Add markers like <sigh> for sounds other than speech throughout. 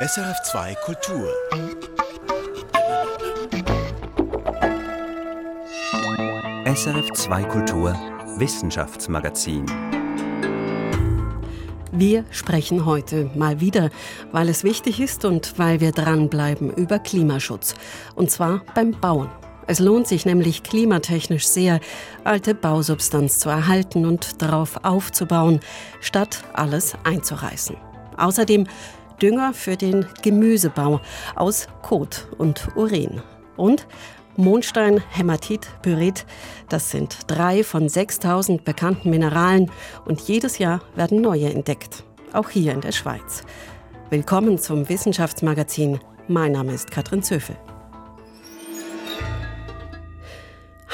SRF2 Kultur. SRF2 Kultur Wissenschaftsmagazin. Wir sprechen heute mal wieder, weil es wichtig ist und weil wir dranbleiben über Klimaschutz. Und zwar beim Bauen. Es lohnt sich nämlich klimatechnisch sehr, alte Bausubstanz zu erhalten und darauf aufzubauen, statt alles einzureißen. Außerdem Dünger für den Gemüsebau aus Kot und Urin. Und Mondstein, Hämatit, Pyrit, das sind drei von 6000 bekannten Mineralen und jedes Jahr werden neue entdeckt, auch hier in der Schweiz. Willkommen zum Wissenschaftsmagazin. Mein Name ist Katrin Zöfel.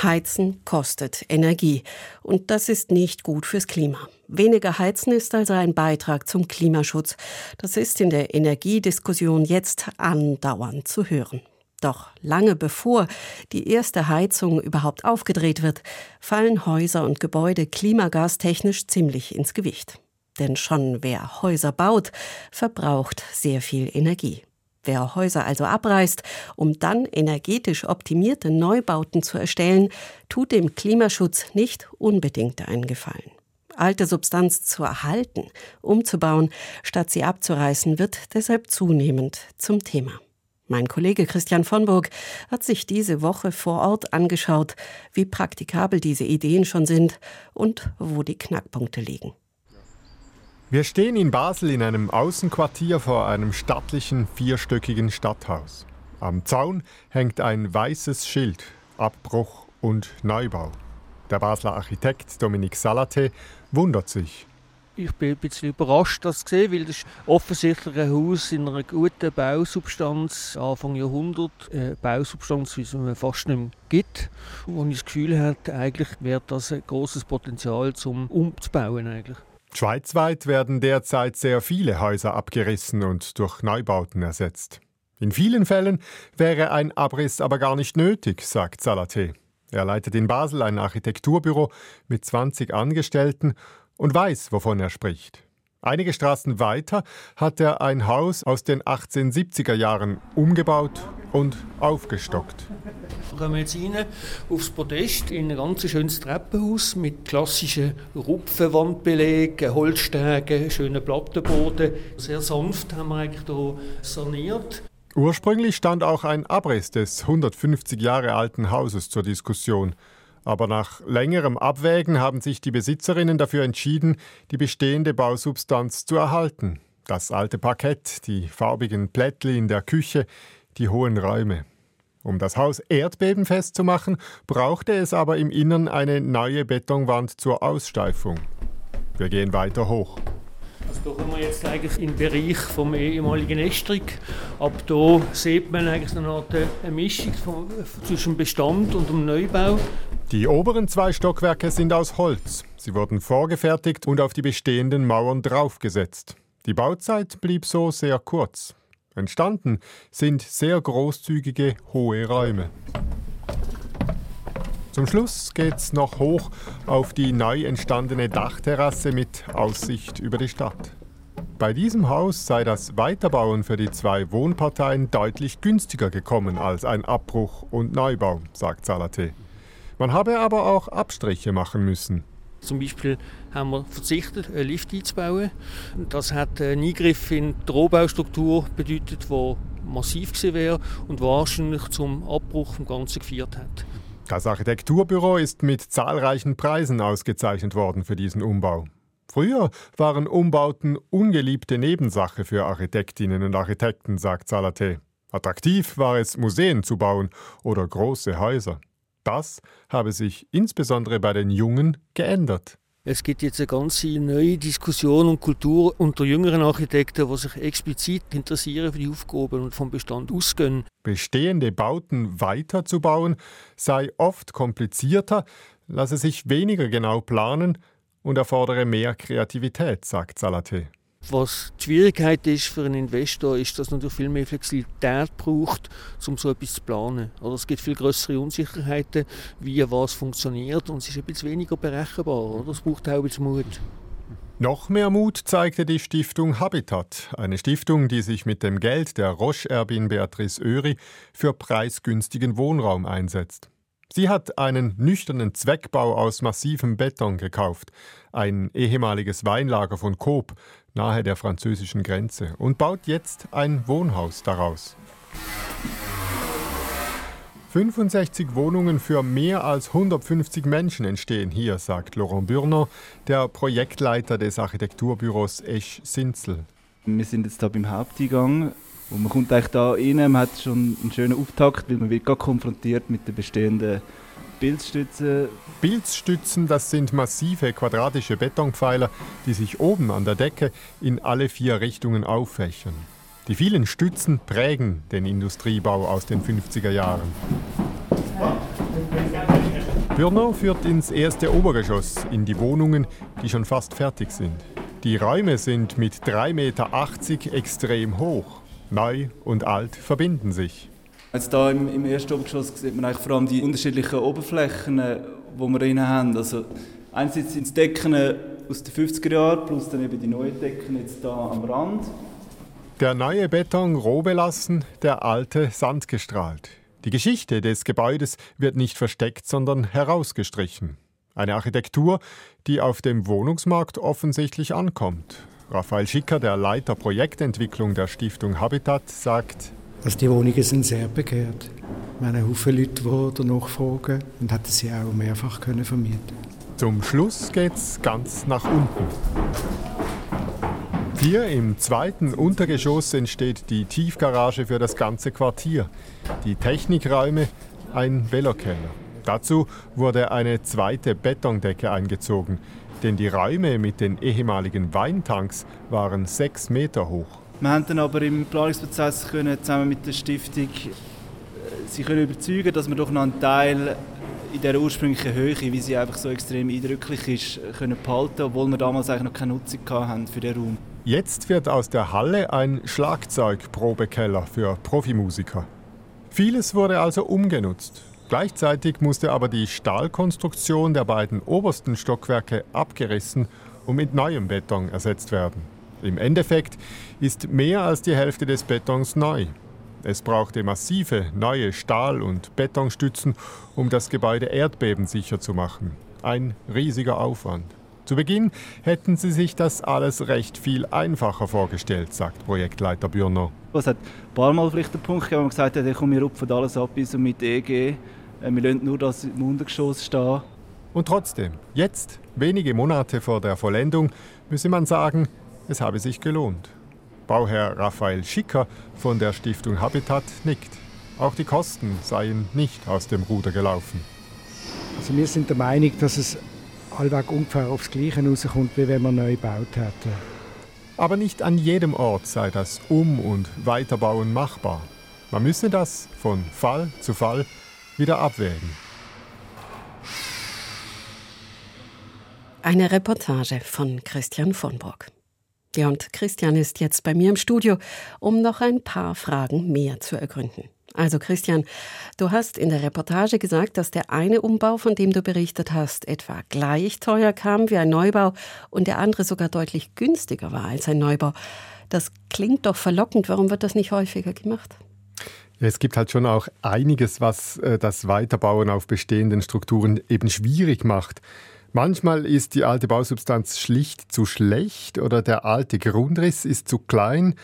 Heizen kostet Energie und das ist nicht gut fürs Klima. Weniger heizen ist also ein Beitrag zum Klimaschutz. Das ist in der Energiediskussion jetzt andauernd zu hören. Doch lange bevor die erste Heizung überhaupt aufgedreht wird, fallen Häuser und Gebäude klimagastechnisch ziemlich ins Gewicht. Denn schon wer Häuser baut, verbraucht sehr viel Energie. Wer Häuser also abreißt, um dann energetisch optimierte Neubauten zu erstellen, tut dem Klimaschutz nicht unbedingt einen Gefallen. Alte Substanz zu erhalten, umzubauen, statt sie abzureißen, wird deshalb zunehmend zum Thema. Mein Kollege Christian von Burg hat sich diese Woche vor Ort angeschaut, wie praktikabel diese Ideen schon sind und wo die Knackpunkte liegen. Wir stehen in Basel in einem Außenquartier vor einem stattlichen vierstöckigen Stadthaus. Am Zaun hängt ein weißes Schild Abbruch und Neubau. Der Basler Architekt Dominik Salate wundert sich. Ich bin ein bisschen überrascht, das zu sehen, weil das ist offensichtlich ein Haus in einer guten Bausubstanz, Anfang Jahrhundert, eine Bausubstanz, wie es man fast nicht mehr gibt. Und ich das Gefühl habe, eigentlich wäre das ein großes Potenzial zum umzubauen eigentlich. Schweizweit werden derzeit sehr viele Häuser abgerissen und durch Neubauten ersetzt. In vielen Fällen wäre ein Abriss aber gar nicht nötig, sagt Salate. Er leitet in Basel ein Architekturbüro mit 20 Angestellten und weiß, wovon er spricht. Einige Straßen weiter hat er ein Haus aus den 1870er Jahren umgebaut und aufgestockt. Wir kommen jetzt rein aufs Podest in ein ganz schönes Treppenhaus mit klassischen Rupfenwandbelägen, Holzstegen, schönen Plattenboden. Sehr sanft haben wir eigentlich hier saniert. Ursprünglich stand auch ein Abriss des 150 Jahre alten Hauses zur Diskussion. Aber nach längerem Abwägen haben sich die Besitzerinnen dafür entschieden, die bestehende Bausubstanz zu erhalten. Das alte Parkett, die farbigen Plättli in der Küche, die hohen Räume. Um das Haus erdbebenfest zu machen, brauchte es aber im Innern eine neue Betonwand zur Aussteifung. Wir gehen weiter hoch. Also da kommen wir jetzt eigentlich den Bereich vom ehemaligen Estrig. Ab hier sieht man eigentlich eine Art Mischung zwischen Bestand und dem Neubau. Die oberen zwei Stockwerke sind aus Holz. Sie wurden vorgefertigt und auf die bestehenden Mauern draufgesetzt. Die Bauzeit blieb so sehr kurz. Entstanden sind sehr großzügige hohe Räume. Zum Schluss geht's noch hoch auf die neu entstandene Dachterrasse mit Aussicht über die Stadt. Bei diesem Haus sei das Weiterbauen für die zwei Wohnparteien deutlich günstiger gekommen als ein Abbruch und Neubau, sagt Salate. Man habe aber auch Abstriche machen müssen. Zum Beispiel haben wir verzichtet, einen Lift einzubauen. Das hat einen Eingriff in die Rohbaustruktur bedeutet, der massiv gewesen wäre und wahrscheinlich zum Abbruch vom Ganzen geführt hat. Das Architekturbüro ist mit zahlreichen Preisen ausgezeichnet worden für diesen Umbau. Früher waren Umbauten ungeliebte Nebensache für Architektinnen und Architekten, sagt Salate. Attraktiv war es, Museen zu bauen oder große Häuser. Das habe sich insbesondere bei den Jungen geändert. Es gibt jetzt eine ganze neue Diskussion und Kultur unter jüngeren Architekten, die sich explizit interessieren für die Aufgaben und vom Bestand ausgehen. Bestehende Bauten weiterzubauen sei oft komplizierter, lasse sich weniger genau planen und erfordere mehr Kreativität, sagt Salate. Was die Schwierigkeit ist für einen Investor, ist, dass es natürlich viel mehr Flexibilität braucht, um so etwas zu planen. Oder es gibt viel größere Unsicherheiten, wie was funktioniert und es ist ein weniger berechenbar. Oder? Es braucht auch ein Mut. Noch mehr Mut zeigte die Stiftung Habitat, eine Stiftung, die sich mit dem Geld der Roche-Erbin Beatrice Öri für preisgünstigen Wohnraum einsetzt. Sie hat einen nüchternen Zweckbau aus massivem Beton gekauft, ein ehemaliges Weinlager von Coop nahe der französischen Grenze, und baut jetzt ein Wohnhaus daraus. 65 Wohnungen für mehr als 150 Menschen entstehen hier, sagt Laurent Bürner, der Projektleiter des Architekturbüros Esch Sinzel. Wir sind jetzt hier beim Haupteingang und man kommt eigentlich da rein, man hat schon einen schönen Auftakt, weil man wird gerade konfrontiert mit den bestehenden Bildstützen. Bildstützen, das sind massive quadratische Betonpfeiler, die sich oben an der Decke in alle vier Richtungen auffächern. Die vielen Stützen prägen den Industriebau aus den 50er Jahren. Bürner führt ins erste Obergeschoss, in die Wohnungen, die schon fast fertig sind. Die Räume sind mit 3,80 Meter extrem hoch. Neu und alt verbinden sich. Jetzt hier im, im ersten Obergeschoss sieht man eigentlich vor allem die unterschiedlichen Oberflächen, die wir drin haben. Also einerseits sind es Decken aus den 50er Jahren, plus dann eben die neuen Decken jetzt hier am Rand. Der neue Beton roh belassen, der alte sandgestrahlt. Die Geschichte des Gebäudes wird nicht versteckt, sondern herausgestrichen. Eine Architektur, die auf dem Wohnungsmarkt offensichtlich ankommt. Raphael Schicker, der Leiter Projektentwicklung der Stiftung Habitat, sagt, also die Wohnungen sind sehr begehrt. Wir haben Haufen Leute, die danach fragen und hätten sie auch mehrfach können vermieten Zum Schluss geht es ganz nach unten. Hier im zweiten Untergeschoss entsteht die Tiefgarage für das ganze Quartier, die Technikräume, ein Velokeller. Dazu wurde eine zweite Betondecke eingezogen, denn die Räume mit den ehemaligen Weintanks waren sechs Meter hoch. Wir haben dann aber im Planungsprozess können, zusammen mit der Stiftung äh, sie können überzeugen, dass wir doch noch einen Teil in der ursprünglichen Höhe, wie sie einfach so extrem eindrücklich ist, können behalten, obwohl wir damals eigentlich noch keine Nutzung hatten für den Raum. Jetzt wird aus der Halle ein Schlagzeugprobekeller für Profimusiker. Vieles wurde also umgenutzt. Gleichzeitig musste aber die Stahlkonstruktion der beiden obersten Stockwerke abgerissen und mit neuem Beton ersetzt werden. Im Endeffekt ist mehr als die Hälfte des Betons neu. Es brauchte massive neue Stahl- und Betonstützen, um das Gebäude erdbebensicher zu machen. Ein riesiger Aufwand. Zu Beginn hätten sie sich das alles recht viel einfacher vorgestellt, sagt Projektleiter Bürner. Es hat ein paar Mal vielleicht den Punkt gegeben, wo man gesagt hat, komm, wir rupfen alles ab bis mit EG. Äh, wir lassen nur das im Untergeschoss stehen. Und trotzdem, jetzt, wenige Monate vor der Vollendung, müsse man sagen, es habe sich gelohnt. Bauherr Raphael Schicker von der Stiftung Habitat nickt. Auch die Kosten seien nicht aus dem Ruder gelaufen. Also wir sind der Meinung, dass es allweg ungefähr aufs Gleiche rauskommt, wie wenn man neu gebaut hätte. Aber nicht an jedem Ort sei das Um- und Weiterbauen machbar. Man müsse das von Fall zu Fall wieder abwägen. Eine Reportage von Christian von Burg. Ja, und Christian ist jetzt bei mir im Studio, um noch ein paar Fragen mehr zu ergründen. Also Christian, du hast in der Reportage gesagt, dass der eine Umbau, von dem du berichtet hast, etwa gleich teuer kam wie ein Neubau und der andere sogar deutlich günstiger war als ein Neubau. Das klingt doch verlockend. Warum wird das nicht häufiger gemacht? Es gibt halt schon auch einiges, was äh, das Weiterbauen auf bestehenden Strukturen eben schwierig macht. Manchmal ist die alte Bausubstanz schlicht zu schlecht oder der alte Grundriss ist zu klein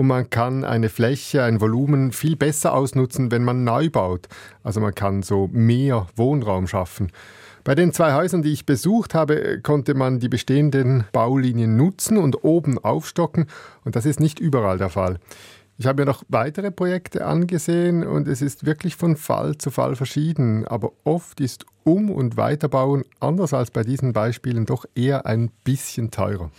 und man kann eine Fläche, ein Volumen viel besser ausnutzen, wenn man neu baut. Also man kann so mehr Wohnraum schaffen. Bei den zwei Häusern, die ich besucht habe, konnte man die bestehenden Baulinien nutzen und oben aufstocken und das ist nicht überall der Fall. Ich habe mir noch weitere Projekte angesehen und es ist wirklich von Fall zu Fall verschieden. Aber oft ist Um- und Weiterbauen, anders als bei diesen Beispielen, doch eher ein bisschen teurer.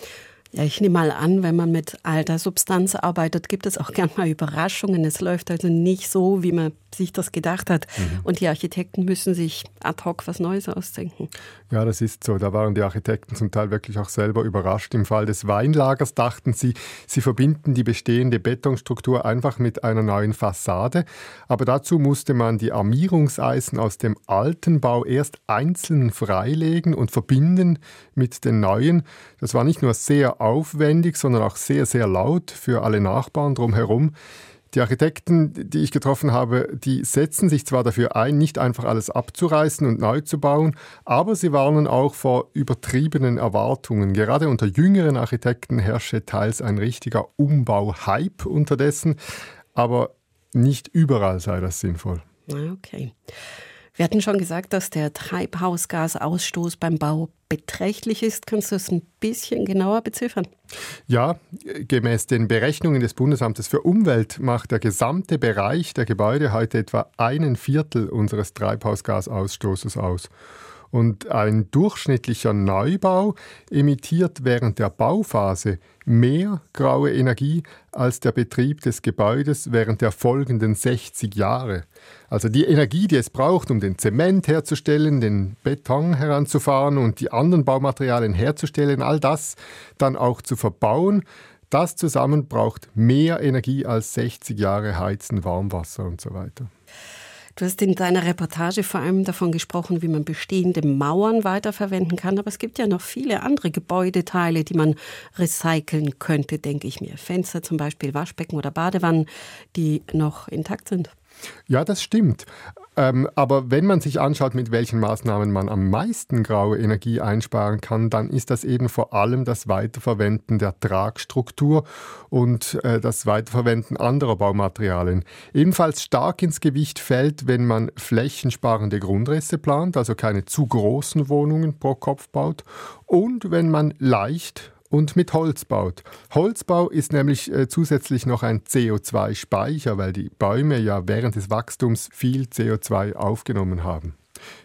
Ja, ich nehme mal an, wenn man mit alter Substanz arbeitet, gibt es auch gern mal Überraschungen. Es läuft also nicht so, wie man sich das gedacht hat. Mhm. Und die Architekten müssen sich ad hoc was Neues ausdenken. Ja, das ist so. Da waren die Architekten zum Teil wirklich auch selber überrascht. Im Fall des Weinlagers dachten sie, sie verbinden die bestehende Betonstruktur einfach mit einer neuen Fassade. Aber dazu musste man die Armierungseisen aus dem alten Bau erst einzeln freilegen und verbinden mit den neuen. Das war nicht nur sehr aufwendig, sondern auch sehr, sehr laut für alle Nachbarn drumherum. Die Architekten, die ich getroffen habe, die setzen sich zwar dafür ein, nicht einfach alles abzureißen und neu zu bauen, aber sie warnen auch vor übertriebenen Erwartungen. Gerade unter jüngeren Architekten herrsche teils ein richtiger Umbau-Hype unterdessen, aber nicht überall sei das sinnvoll. Okay. Wir hatten schon gesagt, dass der Treibhausgasausstoß beim Bau beträchtlich ist. Kannst du es ein bisschen genauer beziffern? Ja, gemäß den Berechnungen des Bundesamtes für Umwelt macht der gesamte Bereich der Gebäude heute etwa einen Viertel unseres Treibhausgasausstoßes aus. Und ein durchschnittlicher Neubau emittiert während der Bauphase mehr graue Energie als der Betrieb des Gebäudes während der folgenden 60 Jahre. Also die Energie, die es braucht, um den Zement herzustellen, den Beton heranzufahren und die anderen Baumaterialien herzustellen, all das dann auch zu verbauen, das zusammen braucht mehr Energie als 60 Jahre Heizen, Warmwasser und so weiter. Du hast in deiner Reportage vor allem davon gesprochen, wie man bestehende Mauern weiterverwenden kann. Aber es gibt ja noch viele andere Gebäudeteile, die man recyceln könnte, denke ich mir. Fenster zum Beispiel, Waschbecken oder Badewannen, die noch intakt sind. Ja, das stimmt. Ähm, aber wenn man sich anschaut, mit welchen Maßnahmen man am meisten graue Energie einsparen kann, dann ist das eben vor allem das Weiterverwenden der Tragstruktur und äh, das Weiterverwenden anderer Baumaterialien. Ebenfalls stark ins Gewicht fällt, wenn man flächensparende Grundrisse plant, also keine zu großen Wohnungen pro Kopf baut, und wenn man leicht und mit Holz baut. Holzbau ist nämlich äh, zusätzlich noch ein CO2-Speicher, weil die Bäume ja während des Wachstums viel CO2 aufgenommen haben.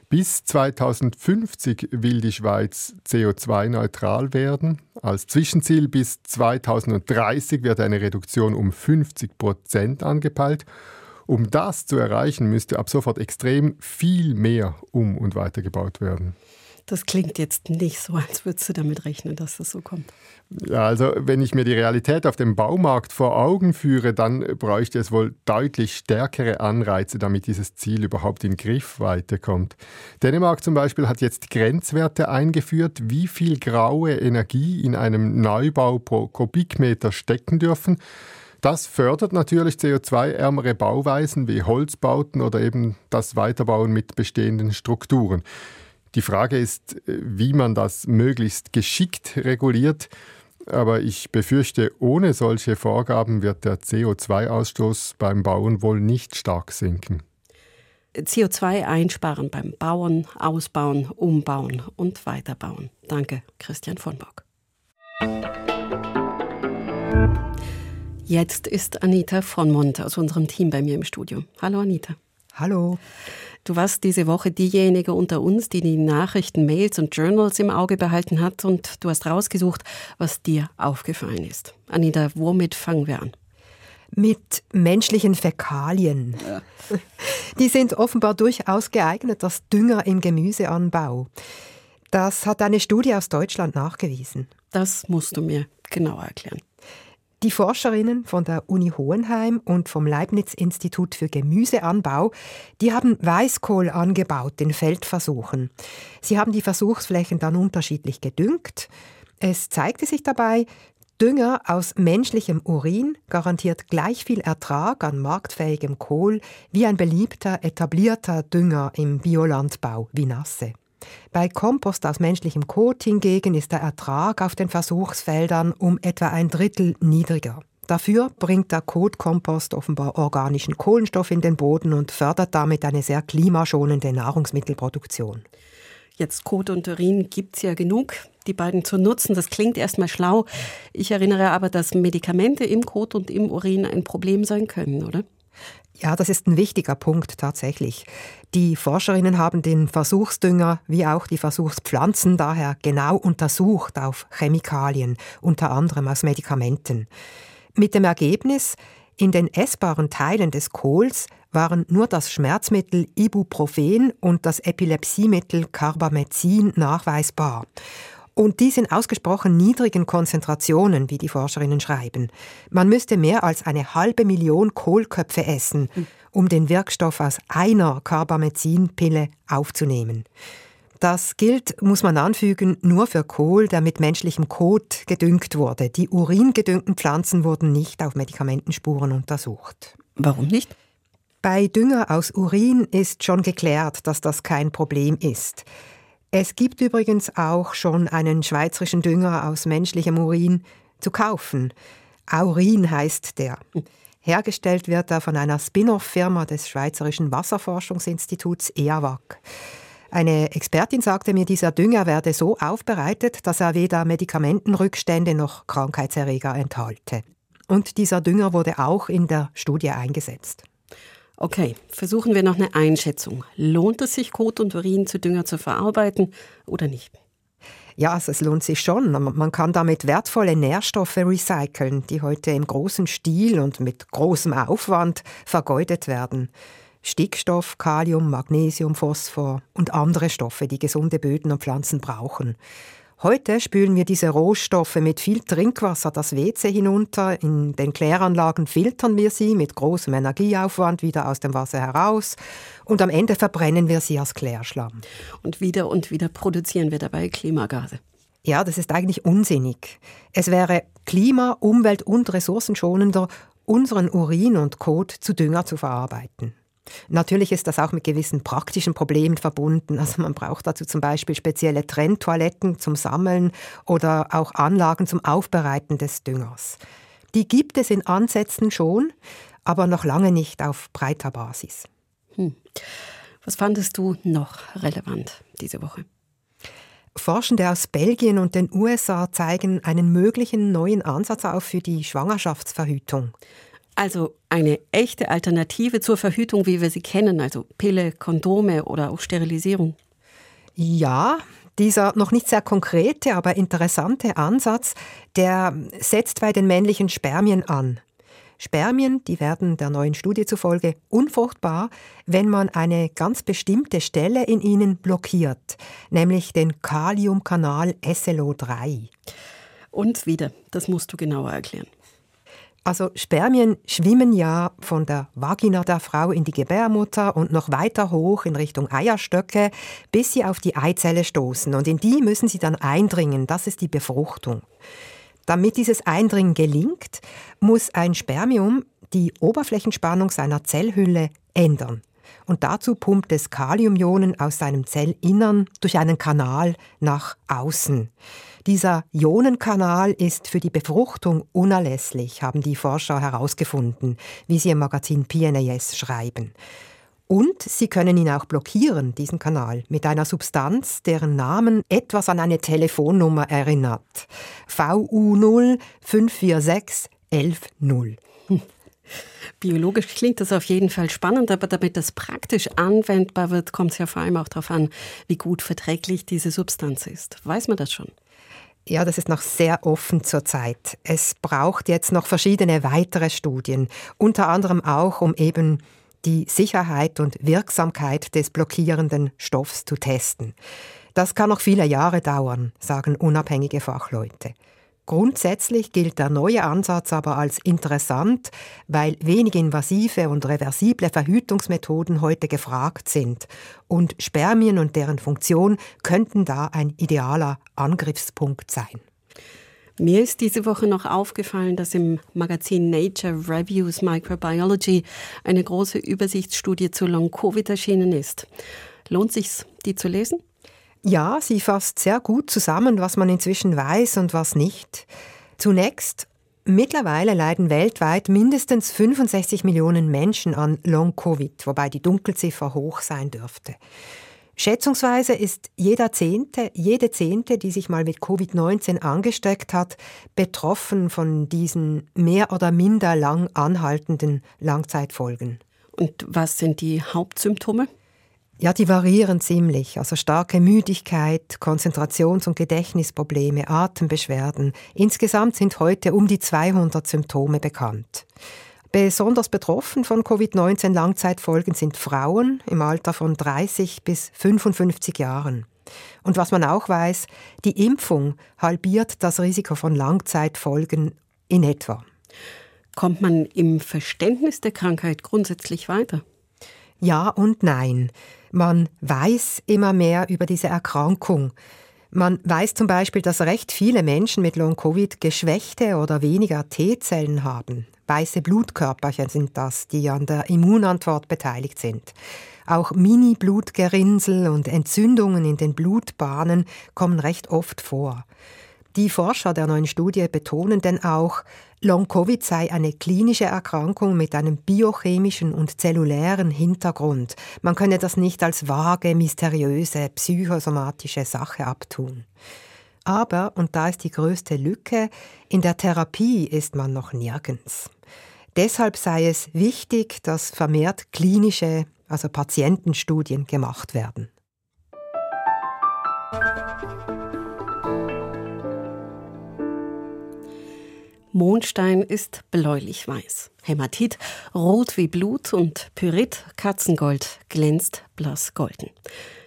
Bis 2050 will die Schweiz CO2-neutral werden. Als Zwischenziel bis 2030 wird eine Reduktion um 50 Prozent angepeilt. Um das zu erreichen, müsste ab sofort extrem viel mehr um- und weitergebaut werden. Das klingt jetzt nicht so, als würdest du damit rechnen, dass das so kommt. Ja, also wenn ich mir die Realität auf dem Baumarkt vor Augen führe, dann bräuchte es wohl deutlich stärkere Anreize, damit dieses Ziel überhaupt in Griffweite kommt. Dänemark zum Beispiel hat jetzt Grenzwerte eingeführt, wie viel graue Energie in einem Neubau pro Kubikmeter stecken dürfen. Das fördert natürlich CO2-ärmere Bauweisen wie Holzbauten oder eben das Weiterbauen mit bestehenden Strukturen. Die Frage ist, äh, wie man das möglichst geschickt reguliert. Aber ich befürchte, ohne solche Vorgaben wird der CO2-Ausstoß beim Bauen wohl nicht stark sinken. CO2 einsparen beim Bauen, Ausbauen, Umbauen und Weiterbauen. Danke, Christian von Bock. Jetzt ist Anita von Mont aus unserem Team bei mir im Studio. Hallo Anita. Hallo. Du warst diese Woche diejenige unter uns, die die Nachrichten, Mails und Journals im Auge behalten hat und du hast rausgesucht, was dir aufgefallen ist. Anita, womit fangen wir an? Mit menschlichen Fäkalien. Ja. <laughs> Die sind offenbar durchaus geeignet als Dünger im Gemüseanbau. Das hat eine Studie aus Deutschland nachgewiesen. Das musst du mir genauer erklären. Die Forscherinnen von der Uni Hohenheim und vom Leibniz-Institut für Gemüseanbau, die haben Weißkohl angebaut in Feldversuchen. Sie haben die Versuchsflächen dann unterschiedlich gedüngt. Es zeigte sich dabei, Dünger aus menschlichem Urin garantiert gleich viel Ertrag an marktfähigem Kohl wie ein beliebter etablierter Dünger im Biolandbau wie Nasse. Bei Kompost aus menschlichem Kot hingegen ist der Ertrag auf den Versuchsfeldern um etwa ein Drittel niedriger. Dafür bringt der Kotkompost offenbar organischen Kohlenstoff in den Boden und fördert damit eine sehr klimaschonende Nahrungsmittelproduktion. Jetzt Kot und Urin gibt es ja genug, die beiden zu nutzen. Das klingt erstmal schlau. Ich erinnere aber, dass Medikamente im Kot und im Urin ein Problem sein können, oder? Ja, das ist ein wichtiger Punkt tatsächlich. Die Forscherinnen haben den Versuchsdünger wie auch die Versuchspflanzen daher genau untersucht auf Chemikalien, unter anderem aus Medikamenten. Mit dem Ergebnis, in den essbaren Teilen des Kohls waren nur das Schmerzmittel Ibuprofen und das Epilepsiemittel Carbamazin nachweisbar. Und dies in ausgesprochen niedrigen Konzentrationen, wie die Forscherinnen schreiben. Man müsste mehr als eine halbe Million Kohlköpfe essen, um den Wirkstoff aus einer Carbamazin-Pille aufzunehmen. Das gilt, muss man anfügen, nur für Kohl, der mit menschlichem Kot gedüngt wurde. Die uringedüngten Pflanzen wurden nicht auf Medikamentenspuren untersucht. Warum nicht? Bei Dünger aus Urin ist schon geklärt, dass das kein Problem ist. Es gibt übrigens auch schon einen schweizerischen Dünger aus menschlichem Urin zu kaufen. Aurin heißt der. Hergestellt wird er von einer Spin-off-Firma des Schweizerischen Wasserforschungsinstituts EAWAG. Eine Expertin sagte mir, dieser Dünger werde so aufbereitet, dass er weder Medikamentenrückstände noch Krankheitserreger enthalte. Und dieser Dünger wurde auch in der Studie eingesetzt. Okay, versuchen wir noch eine Einschätzung. Lohnt es sich, Kot und Urin zu Dünger zu verarbeiten oder nicht? Ja, also es lohnt sich schon. Man kann damit wertvolle Nährstoffe recyceln, die heute im großen Stil und mit großem Aufwand vergeudet werden. Stickstoff, Kalium, Magnesium, Phosphor und andere Stoffe, die gesunde Böden und Pflanzen brauchen. Heute spülen wir diese Rohstoffe mit viel Trinkwasser das WC hinunter. In den Kläranlagen filtern wir sie mit großem Energieaufwand wieder aus dem Wasser heraus. Und am Ende verbrennen wir sie als Klärschlamm. Und wieder und wieder produzieren wir dabei Klimagase. Ja, das ist eigentlich unsinnig. Es wäre klima-, umwelt- und ressourcenschonender, unseren Urin und Kot zu Dünger zu verarbeiten. Natürlich ist das auch mit gewissen praktischen Problemen verbunden. Also man braucht dazu zum Beispiel spezielle Trenntoiletten zum Sammeln oder auch Anlagen zum Aufbereiten des Düngers. Die gibt es in Ansätzen schon, aber noch lange nicht auf breiter Basis. Hm. Was fandest du noch relevant diese Woche? Forschende aus Belgien und den USA zeigen einen möglichen neuen Ansatz auf für die Schwangerschaftsverhütung. Also eine echte Alternative zur Verhütung, wie wir sie kennen, also Pille, Kondome oder auch Sterilisierung. Ja, dieser noch nicht sehr konkrete, aber interessante Ansatz, der setzt bei den männlichen Spermien an. Spermien, die werden der neuen Studie zufolge unfruchtbar, wenn man eine ganz bestimmte Stelle in ihnen blockiert, nämlich den Kaliumkanal SLO3. Und wieder, das musst du genauer erklären. Also Spermien schwimmen ja von der Vagina der Frau in die Gebärmutter und noch weiter hoch in Richtung Eierstöcke, bis sie auf die Eizelle stoßen. Und in die müssen sie dann eindringen. Das ist die Befruchtung. Damit dieses Eindringen gelingt, muss ein Spermium die Oberflächenspannung seiner Zellhülle ändern. Und dazu pumpt es Kaliumionen aus seinem Zellinnern durch einen Kanal nach außen. Dieser Ionenkanal ist für die Befruchtung unerlässlich, haben die Forscher herausgefunden, wie sie im Magazin PNAS schreiben. Und sie können ihn auch blockieren, diesen Kanal, mit einer Substanz, deren Namen etwas an eine Telefonnummer erinnert. VU0 546 110. Biologisch klingt das auf jeden Fall spannend, aber damit das praktisch anwendbar wird, kommt es ja vor allem auch darauf an, wie gut verträglich diese Substanz ist. Weiß man das schon? Ja, das ist noch sehr offen zurzeit. Es braucht jetzt noch verschiedene weitere Studien, unter anderem auch, um eben die Sicherheit und Wirksamkeit des blockierenden Stoffs zu testen. Das kann noch viele Jahre dauern, sagen unabhängige Fachleute. Grundsätzlich gilt der neue Ansatz aber als interessant, weil wenig invasive und reversible Verhütungsmethoden heute gefragt sind. Und Spermien und deren Funktion könnten da ein idealer Angriffspunkt sein. Mir ist diese Woche noch aufgefallen, dass im Magazin Nature Reviews Microbiology eine große Übersichtsstudie zu Long-Covid erschienen ist. Lohnt sich's, die zu lesen? Ja, sie fasst sehr gut zusammen, was man inzwischen weiß und was nicht. Zunächst, mittlerweile leiden weltweit mindestens 65 Millionen Menschen an Long-Covid, wobei die Dunkelziffer hoch sein dürfte. Schätzungsweise ist jeder Zehnte, jede Zehnte, die sich mal mit Covid-19 angesteckt hat, betroffen von diesen mehr oder minder lang anhaltenden Langzeitfolgen. Und was sind die Hauptsymptome? Ja, die variieren ziemlich. Also starke Müdigkeit, Konzentrations- und Gedächtnisprobleme, Atembeschwerden. Insgesamt sind heute um die 200 Symptome bekannt. Besonders betroffen von Covid-19 Langzeitfolgen sind Frauen im Alter von 30 bis 55 Jahren. Und was man auch weiß, die Impfung halbiert das Risiko von Langzeitfolgen in etwa. Kommt man im Verständnis der Krankheit grundsätzlich weiter? Ja und nein. Man weiß immer mehr über diese Erkrankung. Man weiß zum Beispiel, dass recht viele Menschen mit Long-Covid geschwächte oder weniger T-Zellen haben. Weiße Blutkörperchen sind das, die an der Immunantwort beteiligt sind. Auch Mini-Blutgerinnsel und Entzündungen in den Blutbahnen kommen recht oft vor. Die Forscher der neuen Studie betonen denn auch, Long-Covid sei eine klinische Erkrankung mit einem biochemischen und zellulären Hintergrund. Man könne das nicht als vage, mysteriöse, psychosomatische Sache abtun. Aber, und da ist die größte Lücke, in der Therapie ist man noch nirgends. Deshalb sei es wichtig, dass vermehrt klinische, also Patientenstudien gemacht werden. Mondstein ist bläulich-weiß. Hämatit rot wie Blut und Pyrit, Katzengold, glänzt blass golden.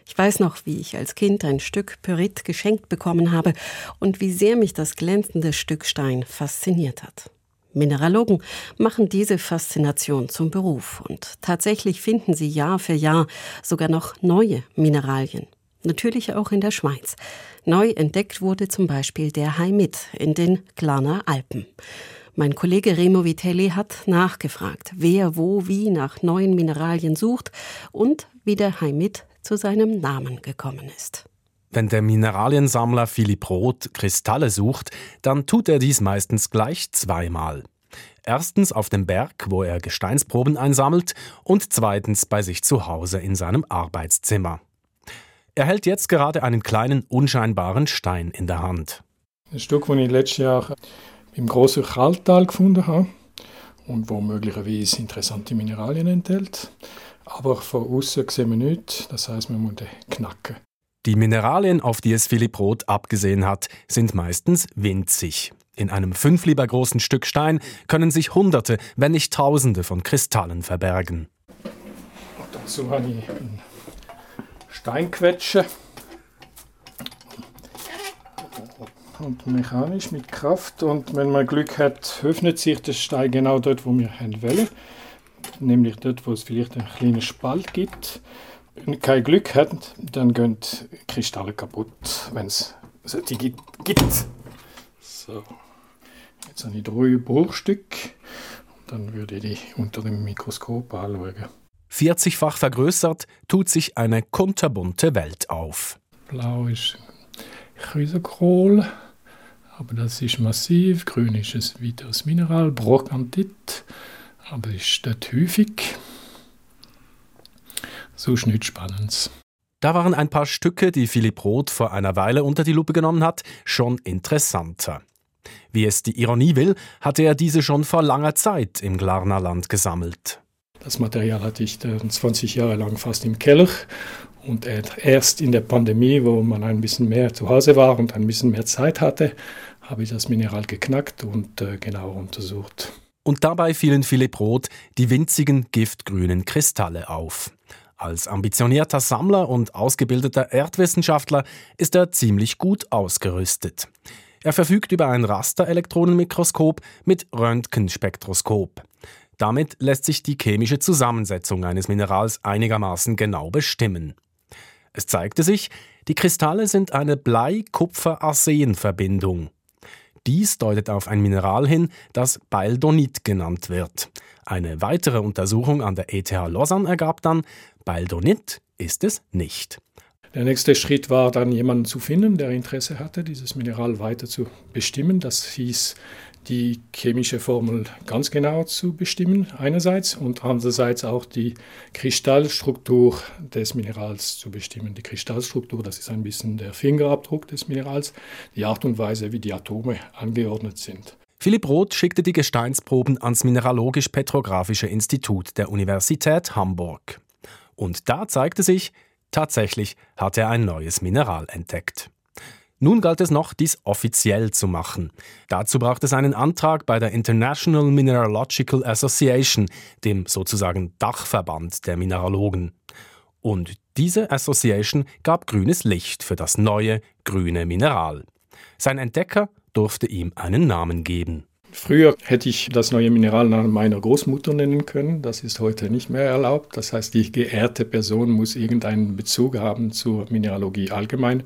Ich weiß noch, wie ich als Kind ein Stück Pyrit geschenkt bekommen habe und wie sehr mich das glänzende Stück Stein fasziniert hat. Mineralogen machen diese Faszination zum Beruf und tatsächlich finden sie Jahr für Jahr sogar noch neue Mineralien. Natürlich auch in der Schweiz. Neu entdeckt wurde zum Beispiel der Haimit in den Glaner Alpen. Mein Kollege Remo Vitelli hat nachgefragt, wer wo wie nach neuen Mineralien sucht und wie der Haimit zu seinem Namen gekommen ist. Wenn der Mineraliensammler Philipp Roth Kristalle sucht, dann tut er dies meistens gleich zweimal. Erstens auf dem Berg, wo er Gesteinsproben einsammelt, und zweitens bei sich zu Hause in seinem Arbeitszimmer. Er hält jetzt gerade einen kleinen, unscheinbaren Stein in der Hand. Ein Stück, das ich letztes Jahr im großen Kaltal gefunden habe und wo möglicherweise interessante Mineralien enthält. Aber von außen sehen wir nichts, das heißt, man muss den knacken. Die Mineralien, auf die es Philipp Roth abgesehen hat, sind meistens winzig. In einem fünf lieber großen Stück Stein können sich Hunderte, wenn nicht Tausende von Kristallen verbergen. Und dazu habe ich einen Steinquetsche. Und mechanisch mit Kraft. Und wenn man Glück hat, öffnet sich der Stein genau dort, wo wir wollen. Nämlich dort, wo es vielleicht einen kleinen Spalt gibt. Wenn man kein Glück hat, dann gehen Kristalle kaputt, wenn es solche gibt. So. Jetzt habe ich drei Bruchstücke. Dann würde ich die unter dem Mikroskop anschauen. 40-fach vergrößert, tut sich eine kunterbunte Welt auf. Blau ist Chrysokohl, aber das ist massiv. Grün ist ein weiteres Mineral, Brocantit, aber ist dort häufig. So ist nichts Spannendes. Da waren ein paar Stücke, die Philipp Roth vor einer Weile unter die Lupe genommen hat, schon interessanter. Wie es die Ironie will, hatte er diese schon vor langer Zeit im Glarner Land gesammelt. Das Material hatte ich dann 20 Jahre lang fast im Keller und erst in der Pandemie, wo man ein bisschen mehr zu Hause war und ein bisschen mehr Zeit hatte, habe ich das Mineral geknackt und äh, genauer untersucht. Und dabei fielen Philipp Roth die winzigen giftgrünen Kristalle auf. Als ambitionierter Sammler und ausgebildeter Erdwissenschaftler ist er ziemlich gut ausgerüstet. Er verfügt über ein Rasterelektronenmikroskop mit Röntgenspektroskop. Damit lässt sich die chemische Zusammensetzung eines Minerals einigermaßen genau bestimmen. Es zeigte sich, die Kristalle sind eine Blei-Kupfer-Arsen-Verbindung. Dies deutet auf ein Mineral hin, das Baldonit genannt wird. Eine weitere Untersuchung an der ETH Lausanne ergab dann, Baldonit ist es nicht. Der nächste Schritt war dann jemanden zu finden, der Interesse hatte, dieses Mineral weiter zu bestimmen. Das hieß die chemische Formel ganz genau zu bestimmen, einerseits, und andererseits auch die Kristallstruktur des Minerals zu bestimmen. Die Kristallstruktur, das ist ein bisschen der Fingerabdruck des Minerals, die Art und Weise, wie die Atome angeordnet sind. Philipp Roth schickte die Gesteinsproben ans Mineralogisch-Petrographische Institut der Universität Hamburg. Und da zeigte sich, tatsächlich hat er ein neues Mineral entdeckt. Nun galt es noch, dies offiziell zu machen. Dazu braucht es einen Antrag bei der International Mineralogical Association, dem sozusagen Dachverband der Mineralogen. Und diese Association gab grünes Licht für das neue grüne Mineral. Sein Entdecker durfte ihm einen Namen geben. Früher hätte ich das neue Mineral nach meiner Großmutter nennen können. Das ist heute nicht mehr erlaubt. Das heißt, die geehrte Person muss irgendeinen Bezug haben zur Mineralogie allgemein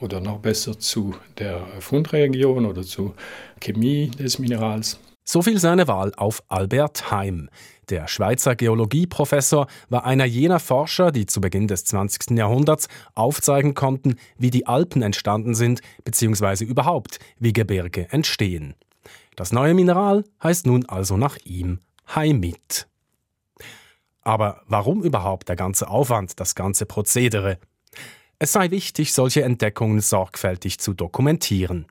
oder noch besser zu der Fundregion oder zur Chemie des Minerals. So viel seine Wahl auf Albert Heim. Der Schweizer Geologieprofessor war einer jener Forscher, die zu Beginn des 20. Jahrhunderts aufzeigen konnten, wie die Alpen entstanden sind, beziehungsweise überhaupt, wie Gebirge entstehen. Das neue Mineral heißt nun also nach ihm Haimit. Aber warum überhaupt der ganze Aufwand, das ganze Prozedere? Es sei wichtig, solche Entdeckungen sorgfältig zu dokumentieren.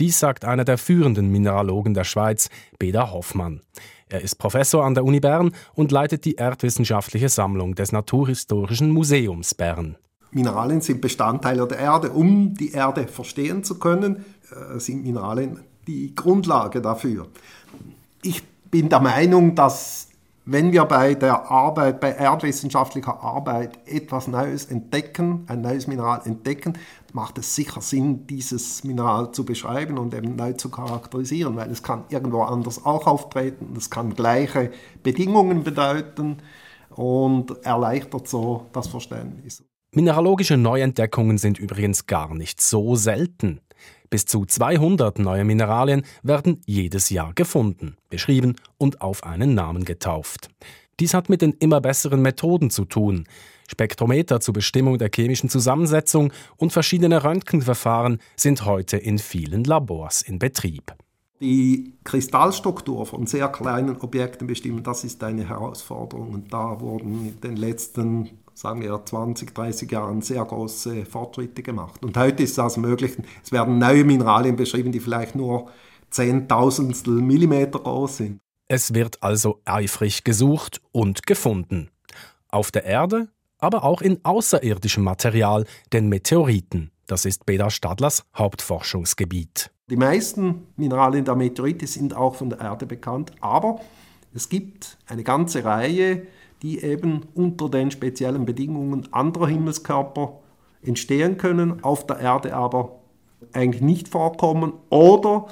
Dies sagt einer der führenden Mineralogen der Schweiz, Beda Hoffmann. Er ist Professor an der Uni Bern und leitet die erdwissenschaftliche Sammlung des Naturhistorischen Museums Bern. Mineralien sind Bestandteile der Erde. Um die Erde verstehen zu können, äh, sind Mineralien die Grundlage dafür. Ich bin der Meinung, dass wenn wir bei der Arbeit, bei erdwissenschaftlicher Arbeit etwas Neues entdecken, ein neues Mineral entdecken, macht es sicher Sinn, dieses Mineral zu beschreiben und eben neu zu charakterisieren, weil es kann irgendwo anders auch auftreten, es kann gleiche Bedingungen bedeuten und erleichtert so das Verständnis. Mineralogische Neuentdeckungen sind übrigens gar nicht so selten. Bis zu 200 neue Mineralien werden jedes Jahr gefunden, beschrieben und auf einen Namen getauft. Dies hat mit den immer besseren Methoden zu tun. Spektrometer zur Bestimmung der chemischen Zusammensetzung und verschiedene Röntgenverfahren sind heute in vielen Labors in Betrieb. Die Kristallstruktur von sehr kleinen Objekten bestimmen, das ist eine Herausforderung. Und da wurden in den letzten sagen wir, 20, 30 Jahren sehr große Fortschritte gemacht. Und heute ist das möglich. Es werden neue Mineralien beschrieben, die vielleicht nur Zehntausendstel Millimeter groß sind. Es wird also eifrig gesucht und gefunden. Auf der Erde, aber auch in außerirdischem Material, den Meteoriten. Das ist Beda Stadlers Hauptforschungsgebiet. Die meisten Mineralien der Meteorite sind auch von der Erde bekannt, aber es gibt eine ganze Reihe die eben unter den speziellen Bedingungen anderer Himmelskörper entstehen können, auf der Erde aber eigentlich nicht vorkommen. Oder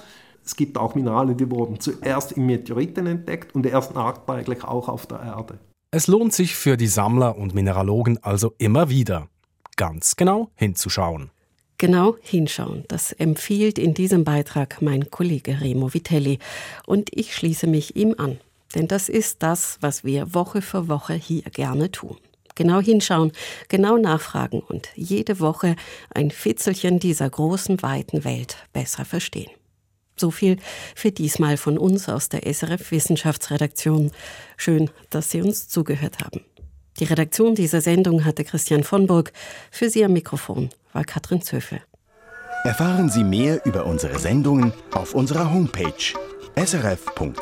es gibt auch Mineralien, die wurden zuerst in Meteoriten entdeckt und erst nachträglich auch auf der Erde. Es lohnt sich für die Sammler und Mineralogen also immer wieder, ganz genau hinzuschauen. Genau hinschauen, das empfiehlt in diesem Beitrag mein Kollege Remo Vitelli und ich schließe mich ihm an. Denn das ist das, was wir Woche für Woche hier gerne tun. Genau hinschauen, genau nachfragen und jede Woche ein Fitzelchen dieser großen, weiten Welt besser verstehen. So viel für diesmal von uns aus der SRF Wissenschaftsredaktion. Schön, dass Sie uns zugehört haben. Die Redaktion dieser Sendung hatte Christian von Burg. Für Sie am Mikrofon war Katrin Zöfel. Erfahren Sie mehr über unsere Sendungen auf unserer Homepage srf.ch-kultur.